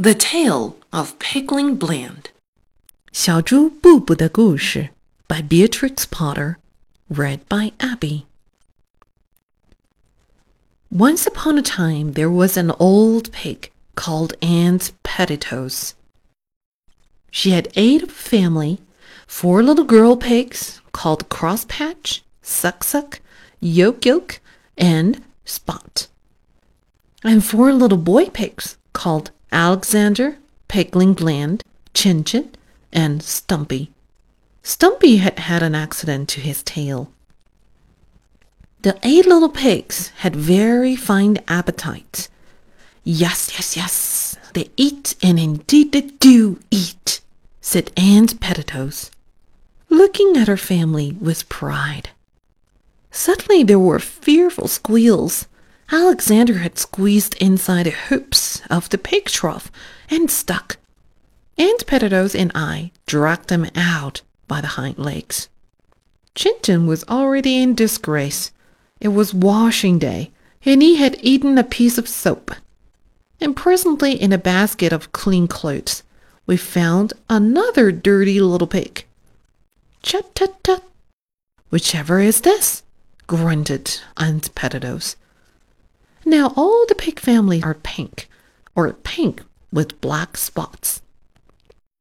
The Tale of Pigling Bland. 小猪布布的故事 by Beatrix Potter, read by Abby. Once upon a time there was an old pig called Aunt Pettitoes. She had eight of a family, four little girl pigs called Crosspatch, Suck Suck, Yoke Yoke, and Spot, and four little boy pigs called Alexander, Pigling Bland, Chin Chin, and Stumpy. Stumpy had had an accident to his tail. The eight little pigs had very fine appetites. Yes, yes, yes, they eat, and indeed they do eat, said Aunt Pettitoes, looking at her family with pride. Suddenly there were fearful squeals. Alexander had squeezed inside the hoops of the pig trough and stuck. Aunt Pettitoes and I dragged him out by the hind legs. Chin Chin was already in disgrace. It was washing day, and he had eaten a piece of soap. And presently, in a basket of clean clothes, we found another dirty little pig. Chut tut tut! Whichever is this? grunted Aunt Pettitoes. Now all the pig family are pink, or pink with black spots.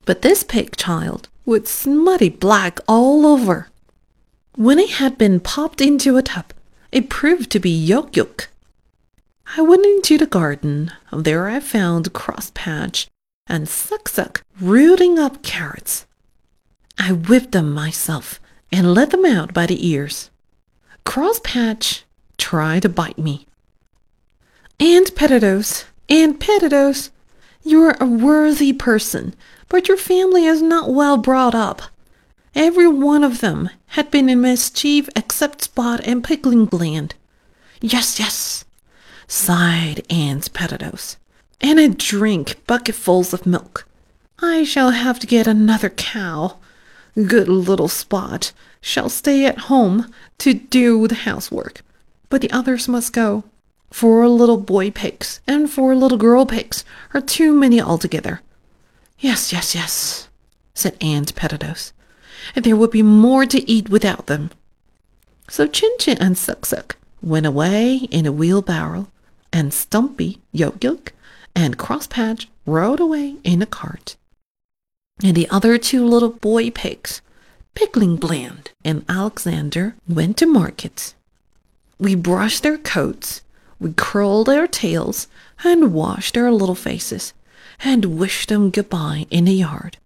But this pig child was smutty black all over. When it had been popped into a tub, it proved to be Yoke Yoke. I went into the garden. There I found Crosspatch and Suck Suck rooting up carrots. I whipped them myself and led them out by the ears. Crosspatch tried to bite me. Aunt Pettitoes, And Pettitoes, you're a worthy person, but your family is not well brought up. Every one of them had been in mischief except Spot and Pigling Bland. Yes, yes, sighed Aunt Pettitoes, and a drink bucketfuls of milk. I shall have to get another cow. Good little Spot shall stay at home to do the housework, but the others must go. Four little boy pigs and four little girl pigs are too many altogether. Yes, yes, yes, said Aunt Pettitoes. And there would be more to eat without them. So Chin Chin and Suck Suck went away in a wheelbarrow, and Stumpy, Yoke Yoke, and Crosspatch rode away in a cart. And the other two little boy pigs, Pigling Bland and Alexander, went to market. We brushed their coats, we curled our tails, and washed our little faces, and wished them goodbye in the yard.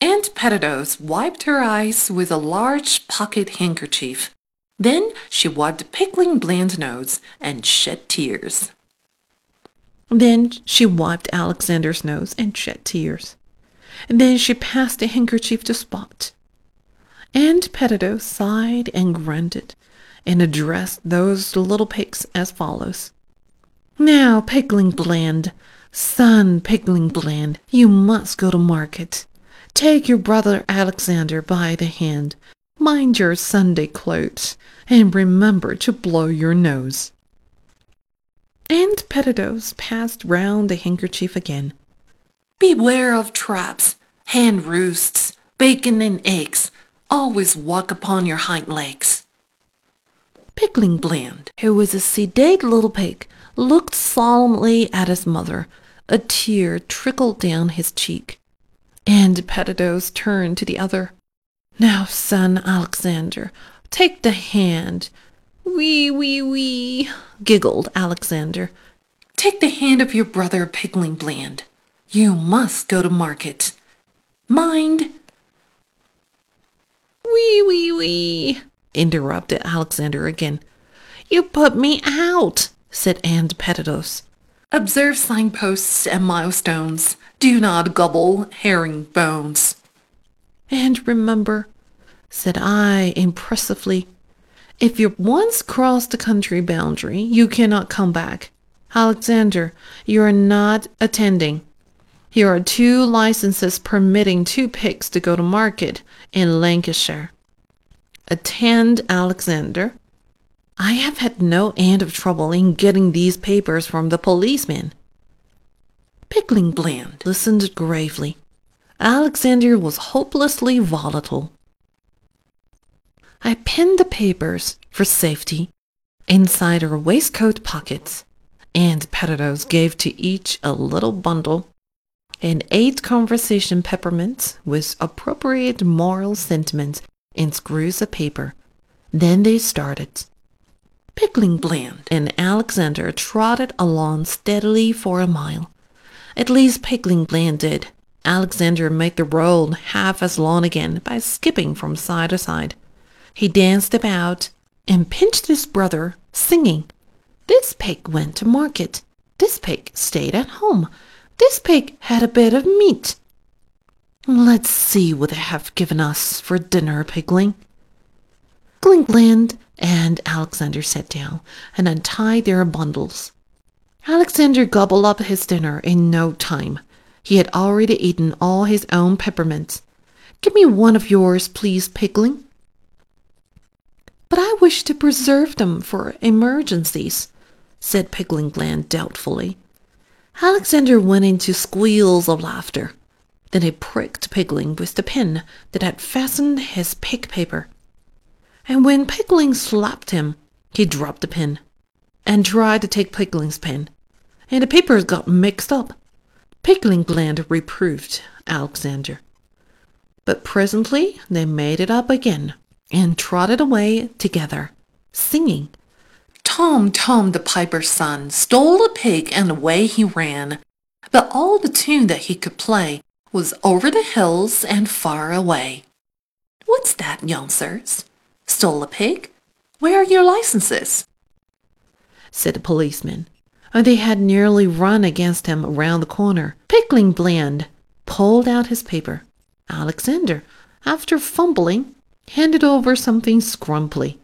Aunt Pettitoes wiped her eyes with a large pocket handkerchief. Then she wiped Pigling Bland's nose and shed tears. Then she wiped Alexander's nose and shed tears. And then she passed the handkerchief to Spot. Aunt Pettitoes sighed and grunted and addressed those little pigs as follows. Now, Pigling Bland, son Pigling Bland, you must go to market. Take your brother Alexander by the hand, mind your Sunday clothes, and remember to blow your nose. And Pettitoes passed round the handkerchief again. Beware of traps, hen roosts, bacon and eggs. Always walk upon your hind legs. Pigling Bland, who was a sedate little pig, looked solemnly at his mother. A tear trickled down his cheek. And Pettitoes turned to the other. Now, son Alexander, take the hand. Wee, wee, wee, giggled Alexander. Take the hand of your brother Pigling Bland. You must go to market. Mind, Wee, wee, wee, interrupted Alexander again. You put me out, said Aunt Pettitoes. observe signposts and milestones. Do not gobble herring bones. And remember, said I impressively, if you once cross the country boundary, you cannot come back. Alexander, you are not attending. Here are two licenses permitting two pigs to go to market in Lancashire. Attend, Alexander. I have had no end of trouble in getting these papers from the policeman. Pigling Bland listened gravely. Alexander was hopelessly volatile. I pinned the papers, for safety, inside her waistcoat pockets, and Pettitoes gave to each a little bundle and eight conversation peppermints with appropriate moral sentiments in screws of paper. Then they started. Pigling Bland and Alexander trotted along steadily for a mile. At least Pigling Bland did. Alexander made the road half as long again by skipping from side to side. He danced about and pinched his brother, singing. This pig went to market. This pig stayed at home. This pig had a bit of meat. Let's see what they have given us for dinner, Pigling. Glingland and Alexander sat down and untied their bundles. Alexander gobbled up his dinner in no time. He had already eaten all his own peppermints. Give me one of yours, please, Pigling. But I wish to preserve them for emergencies, said Pigling Bland doubtfully. Alexander went into squeals of laughter. Then he pricked Pigling with the pin that had fastened his pig paper. And when Pigling slapped him, he dropped the pin and tried to take Pigling's pin, and the papers got mixed up. Pigling Bland reproved Alexander. But presently they made it up again and trotted away together, singing Tom, Tom, the piper's son, stole a pig and away he ran. But all the tune that he could play was over the hills and far away. What's that, young sirs? Stole a pig? Where are your licenses? said the policeman, they had nearly run against him around the corner. Pigling Bland pulled out his paper. Alexander, after fumbling, handed over something scrumply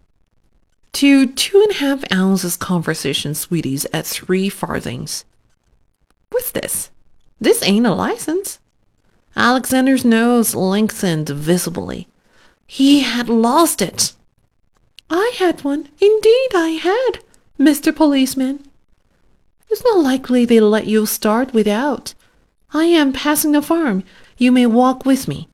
to two and a half ounces conversation sweeties at three farthings. What's this? This ain't a license. Alexander's nose lengthened visibly. He had lost it. I had one. Indeed I had, Mr. Policeman. It's not likely they'll let you start without. I am passing the farm. You may walk with me.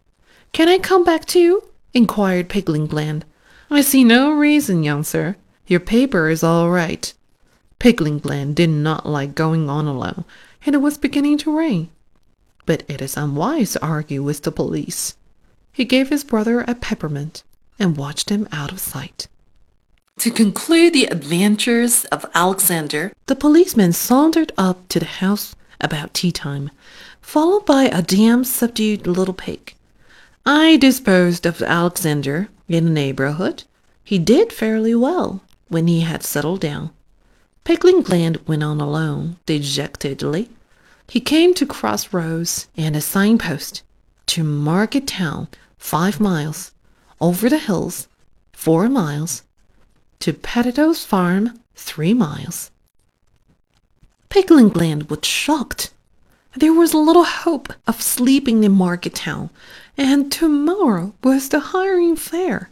Can I come back too? inquired Pigling Bland. I see no reason, young sir. Your paper is all right. Pigling Bland did not like going on alone, and it was beginning to rain. But it is unwise to argue with the police. He gave his brother a peppermint and watched him out of sight. To conclude the adventures of Alexander, the policeman sauntered up to the house about tea time, followed by a damn subdued little pig. I disposed of Alexander in the neighborhood. He did fairly well when he had settled down. Pigling Bland went on alone, dejectedly. He came to crossroads and a signpost to Market Town, five miles, over the hills, four miles, to Pettitoes' farm, three miles. Pigling was shocked. There was little hope of sleeping in Market Town, and tomorrow was the hiring fair.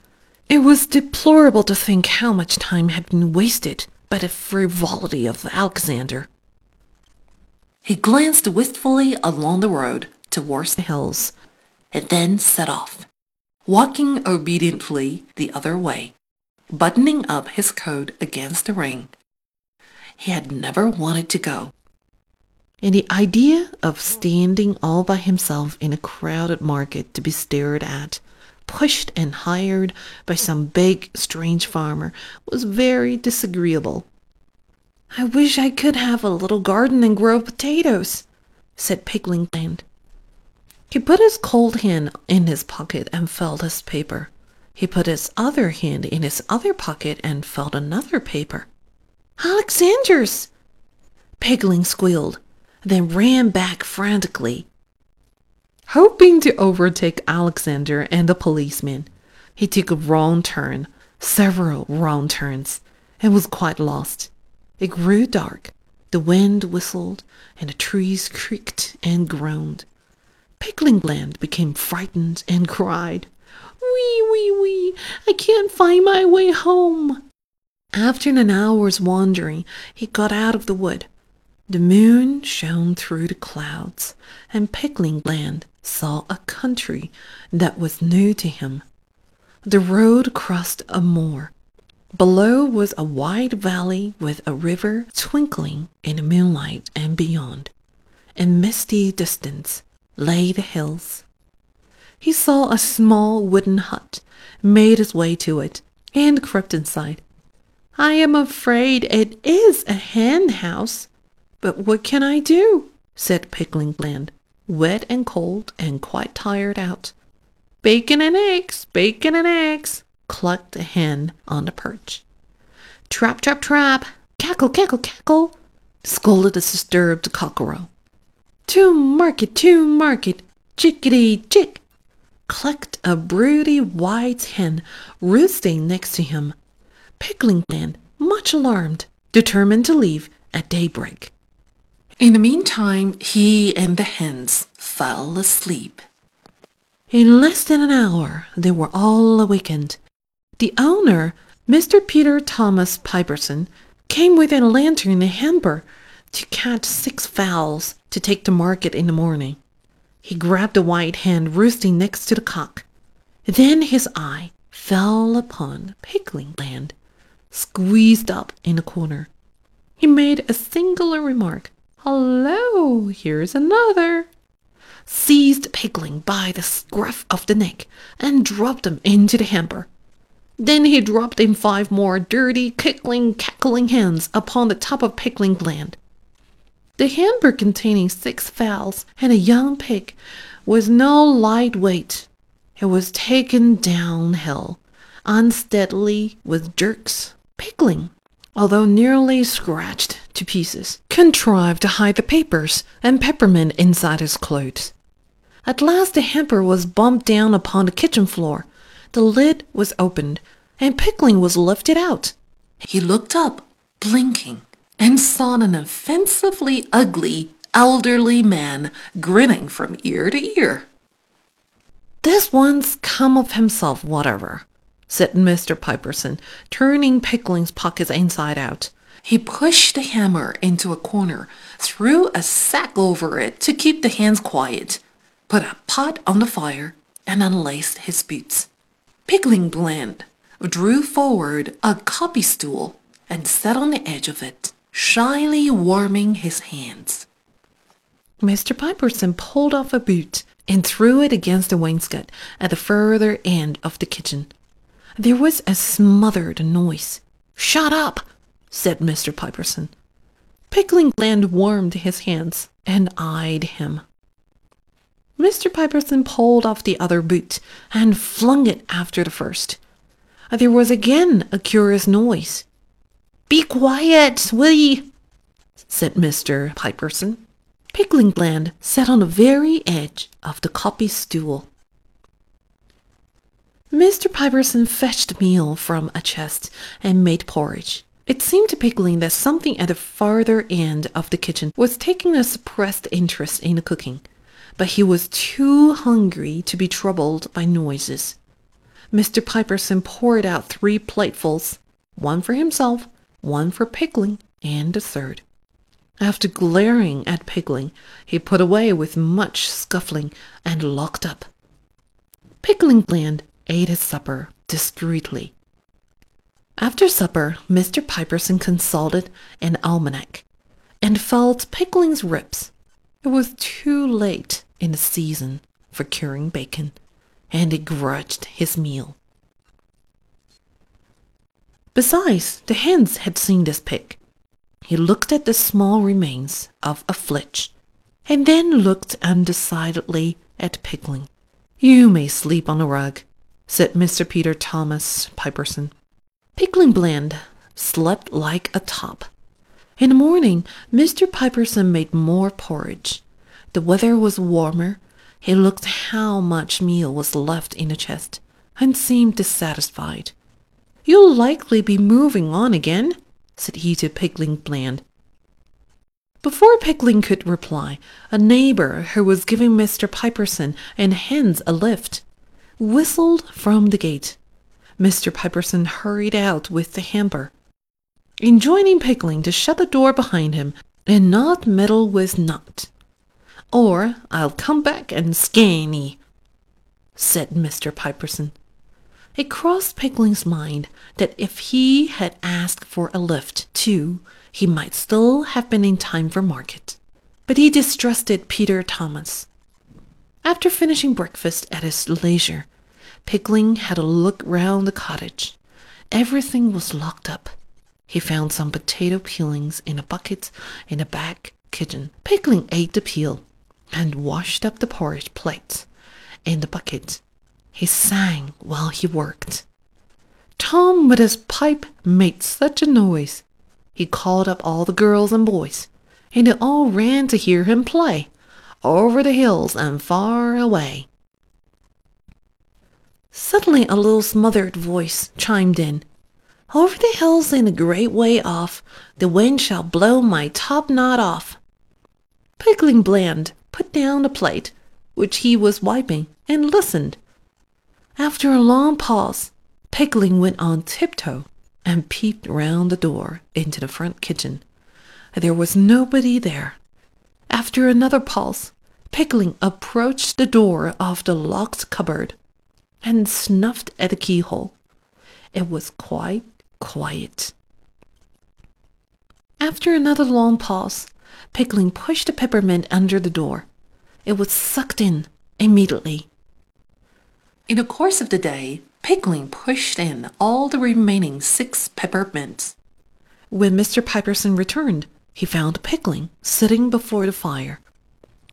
It was deplorable to think how much time had been wasted by the frivolity of Alexander. He glanced wistfully along the road towards the hills and then set off, walking obediently the other way, buttoning up his coat against the rain. He had never wanted to go, and the idea of standing all by himself in a crowded market to be stared at, pushed and hired by some big, strange farmer, was very disagreeable. I wish I could have a little garden and grow potatoes, said Pigling Bland. He put his cold hand in his pocket and felt his paper. He put his other hand in his other pocket and felt another paper. Alexander's! Pigling squealed then ran back frantically. Hoping to overtake Alexander and the policeman, he took a wrong turn, several wrong turns, and was quite lost. It grew dark. The wind whistled, and the trees creaked and groaned. Pigling Bland became frightened and cried, Wee, wee, wee, I can't find my way home. After an hour's wandering, he got out of the wood. The moon shone through the clouds, and Pigling Bland saw a country that was new to him. The road crossed a moor. Below was a wide valley with a river twinkling in the moonlight, and beyond, in misty distance, lay the hills. He saw a small wooden hut, made his way to it, and crept inside. I am afraid it is a hen house, but what can I do? said Pigling Bland, wet and cold and quite tired out. Bacon and eggs, bacon and eggs, clucked the hen on the perch. Trap, trap, trap, cackle, cackle, cackle, scolded the disturbed cockerel. To market, to market, chickadee, chick, clucked a broody white hen roosting next to him. Pigling Bland, much alarmed, determined to leave at daybreak. In the meantime, he and the hens fell asleep. In less than an hour, they were all awakened. The owner, Mr. Peter Thomas Piperson, came with a lantern and a hamper to catch six fowls to take to market in the morning. He grabbed the white hen roosting next to the cock. Then his eye fell upon Pigling Bland, squeezed up in a corner. He made a singular remark. Hello, here's another. Seized Pigling by the scruff of the neck and dropped him into the hamper. Then he dropped in five more dirty, kickling, cackling hens upon the top of Pigling Bland. The hamper containing six fowls and a young pig was no light weight. It was taken downhill, unsteadily, with jerks. Pigling, although nearly scratched to pieces, contrived to hide the papers and peppermint inside his clothes. At last the hamper was bumped down upon the kitchen floor. The lid was opened, and Pigling was lifted out. He looked up, blinking, and saw an offensively ugly, elderly man grinning from ear to ear. This one's come of himself, whatever, said Mr. Piperson, turning Pigling's pockets inside out. He pushed the hammer into a corner, threw a sack over it to keep the hands quiet, put a pot on the fire, and unlaced his boots. Pigling Bland drew forward a copy stool and sat on the edge of it, shyly warming his hands. Mr. Piperson pulled off a boot and threw it against the wainscot at the further end of the kitchen. There was a smothered noise. Shut up, said Mr. Piperson. Pigling Bland warmed his hands and eyed him. Mr. Piperson pulled off the other boot and flung it after the first. There was again a curious noise. Be quiet, will ye? said Mr. Piperson. Pigling Bland sat on the very edge of the copy stool. Mr. Piperson fetched meal from a chest and made porridge. It seemed to Pigling that something at the farther end of the kitchen was taking a suppressed interest in the cooking, but he was too hungry to be troubled by noises. Mr. Piperson poured out three platefuls, one for himself, one for Pigling, and a third. After glaring at Pigling, he put away with much scuffling and locked up. Pigling Bland ate his supper discreetly. After supper, Mr. Piperson consulted an almanac and felt Pigling's ribs. It was too late in the season for curing bacon, and he grudged his meal. Besides, the hens had seen this pig. He looked at the small remains of a flitch, and then looked undecidedly at Pigling. You may sleep on the rug, said Mr. Peter Thomas Piperson. Pigling Bland slept like a top. In the morning, Mr. Piperson made more porridge. The weather was warmer. He looked how much meal was left in the chest and seemed dissatisfied. You'll likely be moving on again, said he to Pigling Bland. Before Pigling could reply, a neighbor who was giving Mr. Piperson and hens a lift whistled from the gate. Mr. Piperson hurried out with the hamper. Enjoining Pigling to shut the door behind him, and not meddle with not. Or I'll come back and scan ye, said Mr. Piperson. It crossed Pigling's mind that if he had asked for a lift, too, he might still have been in time for market. But he distrusted Peter Thomas. After finishing breakfast at his leisure, Pigling had a look round the cottage. Everything was locked up. He found some potato peelings in a bucket in the back kitchen. Pigling ate the peel and washed up the porridge plates in the bucket. He sang while he worked. Tom with his pipe made such a noise. He called up all the girls and boys, and they all ran to hear him play, over the hills and far away. Suddenly a little smothered voice chimed in. Over the hills and a great way off, the wind shall blow my top knot off. Pigling Bland put down the plate, which he was wiping, and listened. After a long pause, Pigling went on tiptoe and peeped round the door into the front kitchen. There was nobody there. After another pause, Pigling approached the door of the locked cupboard and snuffed at the keyhole. It was quite quiet. After another long pause, Pigling pushed the peppermint under the door. It was sucked in immediately. In the course of the day, Pigling pushed in all the remaining six peppermints. When Mr. Piperson returned, he found Pigling sitting before the fire.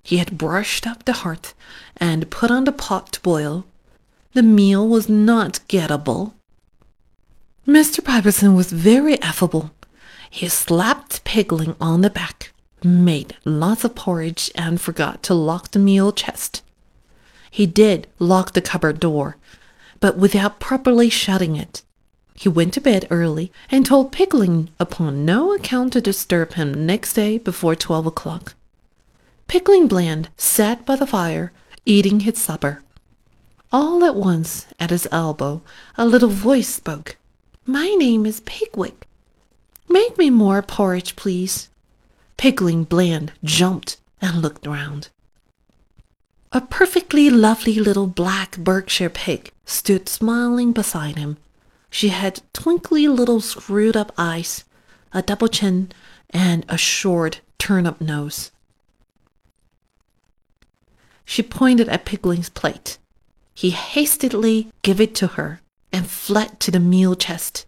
He had brushed up the hearth and put on the pot to boil. The meal was not gettable. Mr. Piperson was very affable. He slapped Pigling on the back, made lots of porridge, and forgot to lock the meal chest. He did lock the cupboard door, but without properly shutting it. He went to bed early and told Pigling upon no account to disturb him next day before twelve o'clock. Pigling Bland sat by the fire, eating his supper. All at once, at his elbow, a little voice spoke. My name is Pigwig. Make me more porridge, please. Pigling Bland jumped and looked round. A perfectly lovely little black Berkshire pig stood smiling beside him. She had twinkly little screwed up eyes, a double chin, and a short turn up nose. She pointed at Pigling's plate. He hastily gave it to her and fled to the meal chest.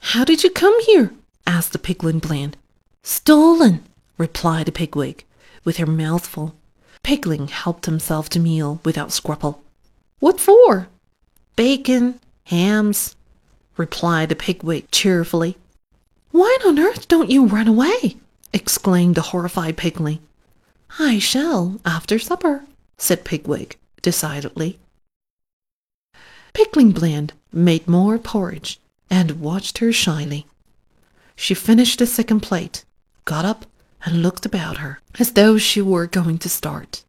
How did you come here? asked the pigling Bland. Stolen, replied pigwig, with her mouth full. Pigling helped himself to meal without scruple. What for? Bacon, hams, replied the pigwig cheerfully. Why on earth don't you run away? exclaimed the horrified pigling. I shall after supper, said Pigwig decidedly. Pigling Bland made more porridge and watched her shyly. She finished the second plate, got up, and looked about her as though she were going to start.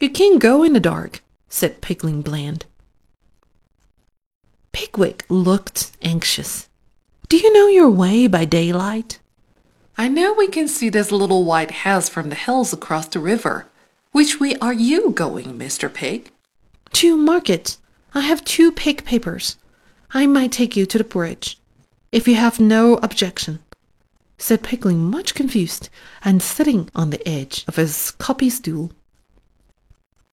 You can't go in the dark, said Pigling Bland. Pigwig looked anxious. Do you know your way by daylight? I know we can see this little white house from the hills across the river. Which way are you going, Mr. Pig? To market. I have two pig papers. I might take you to the bridge, if you have no objection, said Pigling, much confused, and sitting on the edge of his copy stool.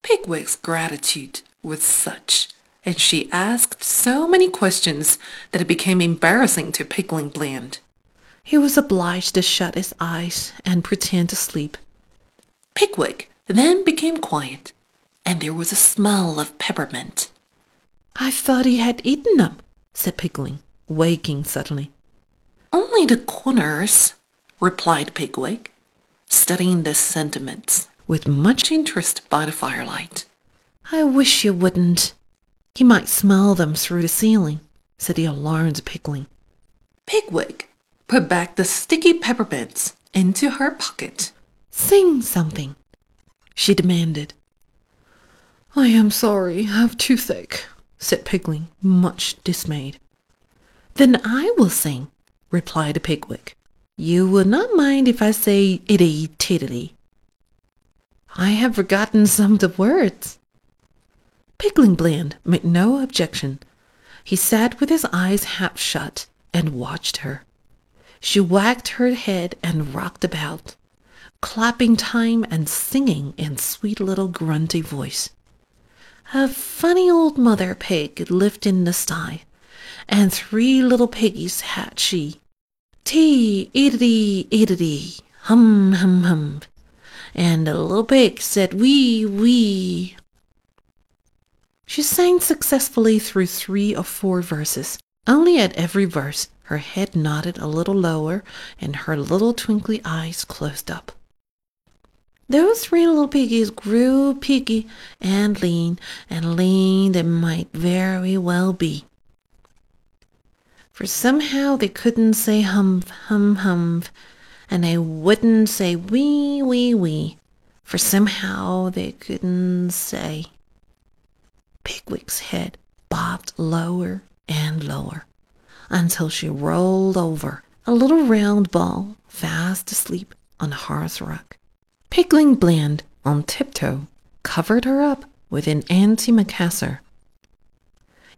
Pigwig's gratitude was such, and she asked so many questions that it became embarrassing to Pigling Bland. He was obliged to shut his eyes and pretend to sleep. Pigwig then became quiet, and there was a smell of peppermint. I thought he had eaten them, said Pigling, waking suddenly. Only the corners, replied Pigwig, studying the sentiments with much interest by the firelight. I wish you wouldn't. He might smell them through the ceiling, said the alarmed Pigling. Pigwig put back the sticky peppermints into her pocket. Sing something, she demanded. I am sorry, I've toothache, said Pigling, much dismayed. Then I will sing, replied Pigwig. You will not mind if I say itty tiddly. I have forgotten some of the words. Pigling Bland made no objection. He sat with his eyes half shut and watched her. She wagged her head and rocked about, clapping time and singing in sweet little grunty voice. A funny old mother pig lived in the sty, and three little piggies had she. Tee, idity, idity, hum, hum, hum. And the little pig said wee, wee. She sang successfully through three or four verses. Only at every verse her head nodded a little lower and her little twinkly eyes closed up. Those three little piggies grew piggy and lean, and lean they might very well be. For somehow they couldn't say humph, hum, humph, and they wouldn't say wee, wee, wee, for somehow they couldn't say. Pigwig's head bobbed lower and lower until she rolled over, a little round ball, fast asleep on the hearth rug. Pigling Bland, on tiptoe, covered her up with an antimacassar.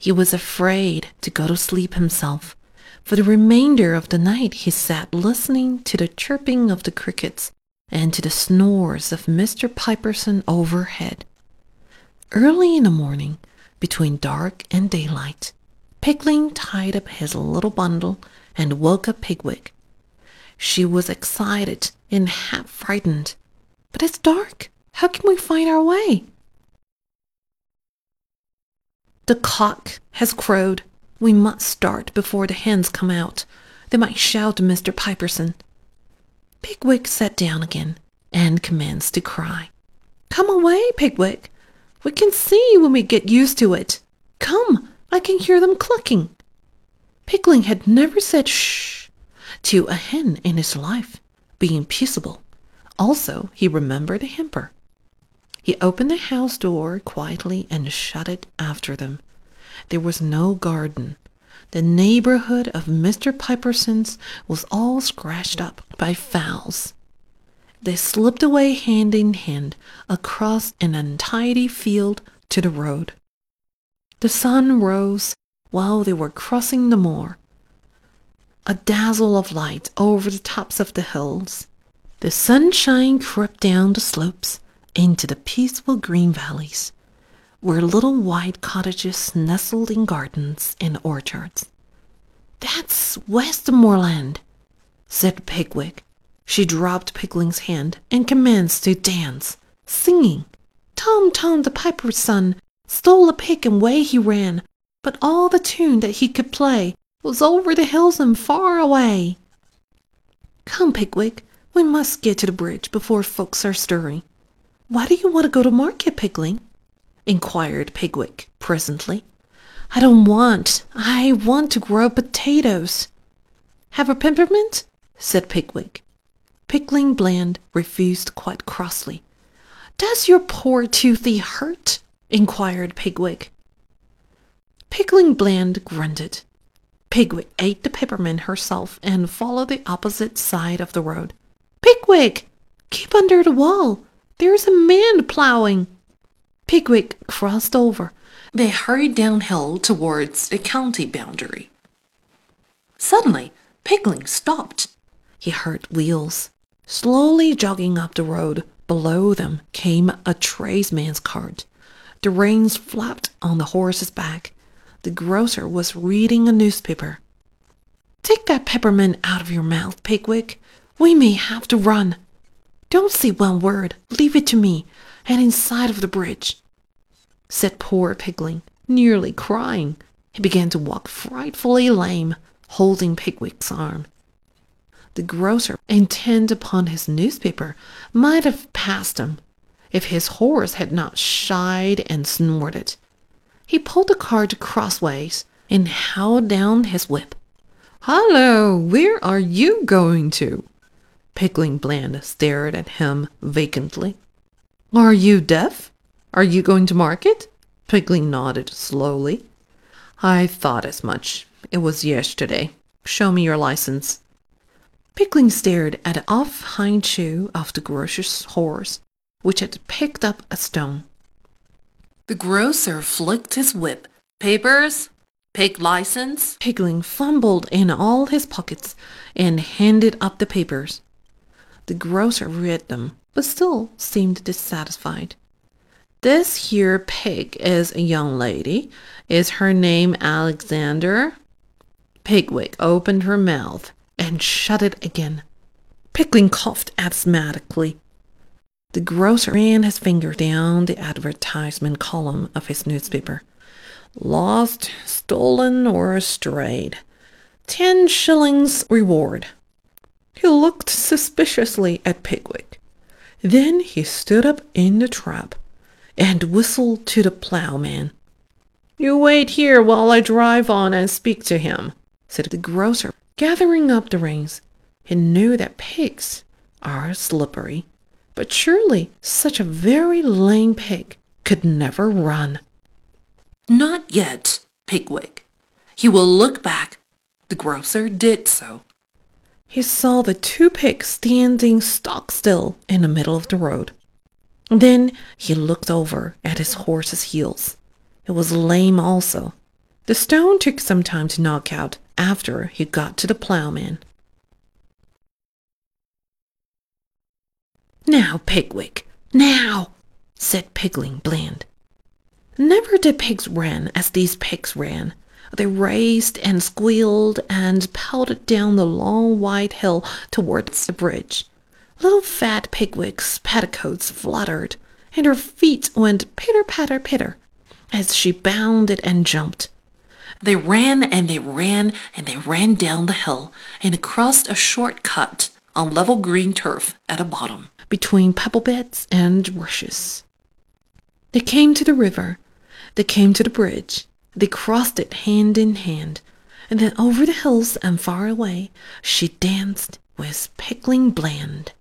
He was afraid to go to sleep himself. For the remainder of the night he sat listening to the chirping of the crickets and to the snores of Mr. Piperson overhead. Early in the morning, between dark and daylight, Pigling tied up his little bundle and woke up Pigwig. She was excited and half frightened. But it's dark. How can we find our way? The cock has crowed. We must start before the hens come out. They might shout to Mr. Piperson. Pigwig sat down again and commenced to cry. Come away, Pigwig. We can see when we get used to it. Come, I can hear them clucking. Pigling had never said shh to a hen in his life, being peaceable. Also, he remembered a hamper. He opened the house door quietly and shut it after them. There was no garden. The neighborhood of Mr. Piperson's was all scratched up by fowls. They slipped away hand in hand across an untidy field to the road. The sun rose while they were crossing the moor, a dazzle of light over the tops of the hills. The sunshine crept down the slopes into the peaceful green valleys, where little white cottages nestled in gardens and orchards. That's Westmorland, said Pigwig. She dropped Pigling's hand and commenced to dance, singing. Tom Tom the piper's son stole a pig and away he ran, but all the tune that he could play was over the hills and far away. Come, Pigwig, we must get to the bridge before folks are stirring. Why do you want to go to market, Pigling? inquired Pigwig presently. I don't want. I want to grow potatoes. Have a peppermint? said Pigwig. Pigling Bland refused quite crossly. Does your poor toothy hurt? inquired Pigwig. Pigling Bland grunted. Pigwig ate the peppermint herself and followed the opposite side of the road. Pigwig! Keep under the wall! There's a man plowing! Pigwig crossed over. They hurried downhill towards the county boundary. Suddenly, Pigling stopped. He heard wheels. Slowly jogging up the road, below them came a tradesman's cart. The reins flapped on the horse's back. The grocer was reading a newspaper. Take that peppermint out of your mouth, Pigwig. We may have to run. Don't say one word. Leave it to me. And inside of the bridge, said poor Pigling, nearly crying. He began to walk frightfully lame, holding Pigwig's arm. The grocer, intent upon his newspaper, might have passed him if his horse had not shied and snorted. He pulled the cart crossways and howled down his whip. Hallo, where are you going to? Pigling Bland stared at him vacantly. Are you deaf? Are you going to market? Pigling nodded slowly. I thought as much. It was yesterday. Show me your license. Pigling stared at the off hind shoe of the grocer's horse, which had picked up a stone. The grocer flicked his whip. Papers? Pig license? Pigling fumbled in all his pockets and handed up the papers. The grocer read them, but still seemed dissatisfied. This here pig is a young lady. Is her name Alexander? Pigwig opened her mouth and shut it again. Pigling coughed asthmatically. The grocer ran his finger down the advertisement column of his newspaper. Lost, stolen, or strayed. Ten shillings reward. He looked suspiciously at Pigwig. Then he stood up in the trap and whistled to the ploughman. You wait here while I drive on and speak to him, said the grocer, gathering up the reins. He knew that pigs are slippery, but surely such a very lame pig could never run. Not yet, Pigwig. He will look back. The grocer did so. He saw the two pigs standing stock still in the middle of the road. Then he looked over at his horse's heels. It was lame also. The stone took some time to knock out after he got to the ploughman. Now, Pigwig, now, said Pigling bland. Never did pigs run as these pigs ran. They raced and squealed and pelted down the long white hill towards the bridge. Little fat Pigwig's petticoats fluttered, and her feet went pitter-patter pitter as she bounded and jumped. They ran and they ran and they ran down the hill and crossed a short cut on level green turf at the bottom. between pebble beds and rushes. They came to the river. They came to the bridge. They crossed it hand in hand. And then over the hills and far away she danced with Pigling Bland.